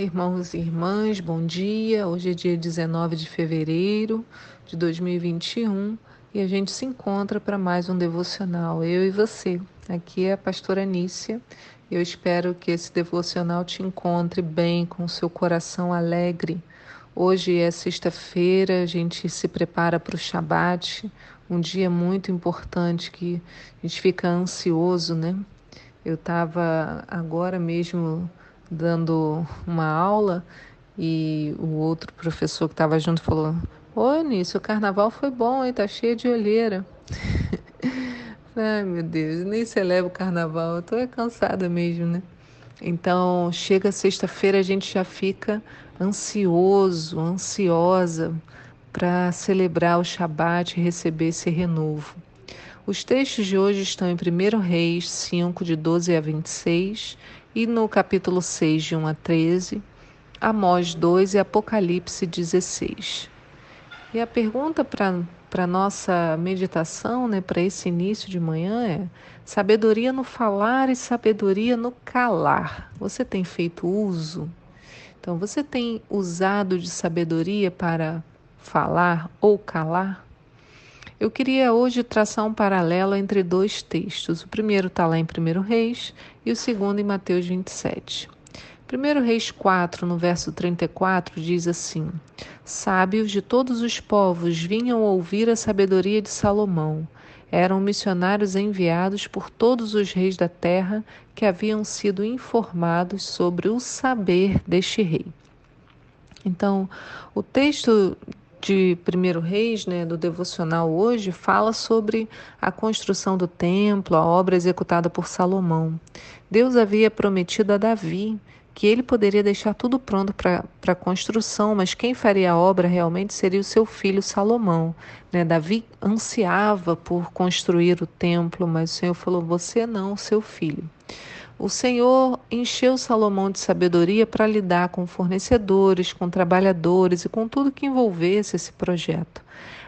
irmãos e irmãs, bom dia. Hoje é dia 19 de fevereiro de 2021 e a gente se encontra para mais um devocional, eu e você. Aqui é a pastora Nícia. Eu espero que esse devocional te encontre bem, com o seu coração alegre. Hoje é sexta-feira, a gente se prepara para o Shabat, um dia muito importante que a gente fica ansioso, né? Eu estava agora mesmo dando uma aula e o outro professor que estava junto falou: Oi, Nisso, o carnaval foi bom, hein? Tá cheio de olheira. Ai, meu Deus, nem celebro o carnaval, eu tô cansada mesmo, né? Então, chega sexta-feira, a gente já fica ansioso, ansiosa para celebrar o Shabat e receber esse renovo. Os textos de hoje estão em 1 Reis 5, de 12 a 26, e no capítulo 6, de 1 a 13, Amós 2 e Apocalipse 16. E a pergunta para nossa meditação, né, para esse início de manhã é: sabedoria no falar e sabedoria no calar. Você tem feito uso? Então, você tem usado de sabedoria para falar ou calar? Eu queria hoje traçar um paralelo entre dois textos. O primeiro está lá em 1 Reis e o segundo em Mateus 27. 1 Reis 4, no verso 34, diz assim: Sábios de todos os povos vinham ouvir a sabedoria de Salomão. Eram missionários enviados por todos os reis da terra que haviam sido informados sobre o saber deste rei. Então, o texto de Primeiro Reis, né, do devocional hoje, fala sobre a construção do templo, a obra executada por Salomão. Deus havia prometido a Davi que ele poderia deixar tudo pronto para a construção, mas quem faria a obra realmente seria o seu filho Salomão. Né? Davi ansiava por construir o templo, mas o Senhor falou: Você não, seu filho. O Senhor encheu Salomão de sabedoria para lidar com fornecedores, com trabalhadores e com tudo que envolvesse esse projeto.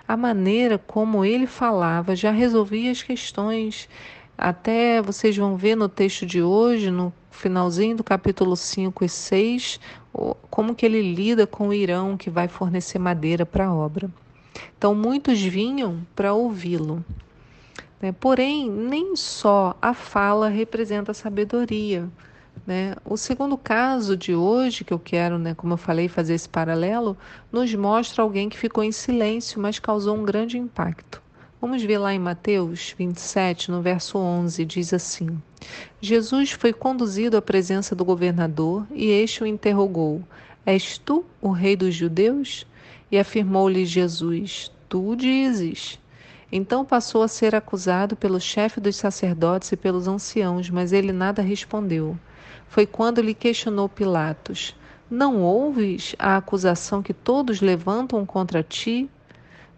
A maneira como ele falava já resolvia as questões. Até vocês vão ver no texto de hoje, no finalzinho do capítulo 5 e 6, como que ele lida com o Irão que vai fornecer madeira para a obra. Então muitos vinham para ouvi-lo. Né? Porém, nem só a fala representa a sabedoria. Né? O segundo caso de hoje, que eu quero, né, como eu falei, fazer esse paralelo, nos mostra alguém que ficou em silêncio, mas causou um grande impacto. Vamos ver lá em Mateus 27, no verso 11, diz assim: Jesus foi conduzido à presença do governador e este o interrogou: És tu o rei dos judeus? E afirmou-lhe Jesus: Tu dizes. Então passou a ser acusado pelo chefe dos sacerdotes e pelos anciãos, mas ele nada respondeu. Foi quando lhe questionou Pilatos: Não ouves a acusação que todos levantam contra ti?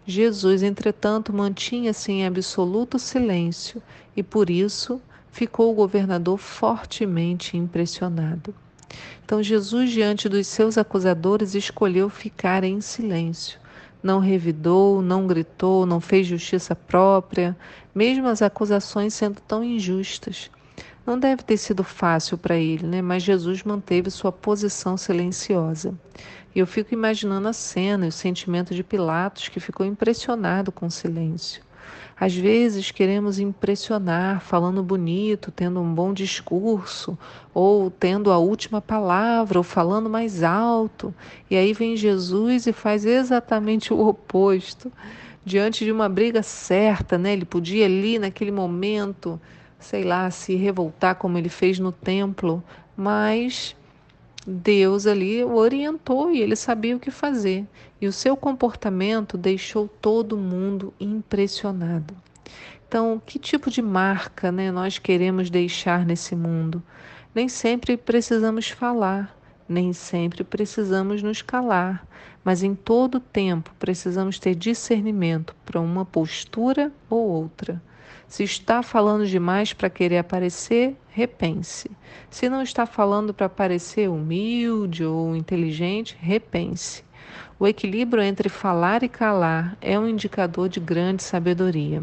Jesus, entretanto, mantinha-se em absoluto silêncio e por isso ficou o governador fortemente impressionado. Então, Jesus, diante dos seus acusadores, escolheu ficar em silêncio não revidou, não gritou, não fez justiça própria, mesmo as acusações sendo tão injustas. Não deve ter sido fácil para ele, né? mas Jesus manteve sua posição silenciosa. E eu fico imaginando a cena e o sentimento de Pilatos, que ficou impressionado com o silêncio. Às vezes queremos impressionar, falando bonito, tendo um bom discurso, ou tendo a última palavra, ou falando mais alto. E aí vem Jesus e faz exatamente o oposto. Diante de uma briga certa, né? Ele podia ali naquele momento, sei lá, se revoltar como ele fez no templo, mas Deus ali o orientou e ele sabia o que fazer. E o seu comportamento deixou todo mundo impressionado. Então, que tipo de marca né, nós queremos deixar nesse mundo? Nem sempre precisamos falar, nem sempre precisamos nos calar, mas em todo tempo precisamos ter discernimento para uma postura ou outra. Se está falando demais para querer aparecer, repense. Se não está falando para parecer humilde ou inteligente, repense. O equilíbrio entre falar e calar é um indicador de grande sabedoria.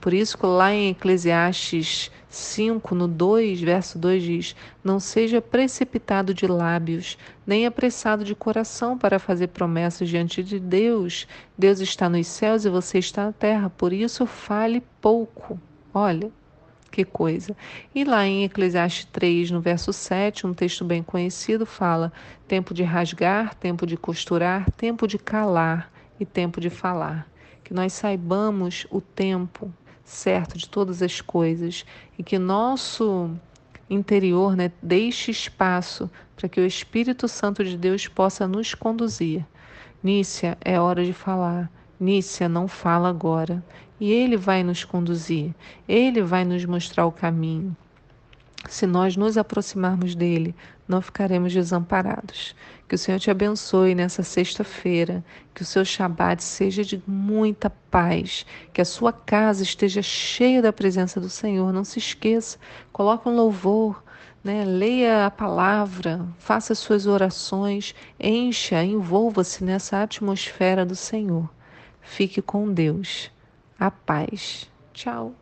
Por isso, lá em Eclesiastes 5, no 2, verso 2 diz: Não seja precipitado de lábios, nem apressado de coração para fazer promessas diante de Deus. Deus está nos céus e você está na terra, por isso fale pouco. Olha, que coisa. E lá em Eclesiastes 3, no verso 7, um texto bem conhecido, fala: tempo de rasgar, tempo de costurar, tempo de calar e tempo de falar. Que nós saibamos o tempo certo de todas as coisas e que nosso interior né, deixe espaço para que o Espírito Santo de Deus possa nos conduzir. Nícia, é hora de falar. Nícia, não fala agora e Ele vai nos conduzir, Ele vai nos mostrar o caminho. Se nós nos aproximarmos dele, não ficaremos desamparados. Que o Senhor te abençoe nessa sexta-feira, que o seu Shabat seja de muita paz, que a sua casa esteja cheia da presença do Senhor. Não se esqueça, coloque um louvor, né? leia a palavra, faça suas orações, encha, envolva-se nessa atmosfera do Senhor. Fique com Deus a paz. Tchau.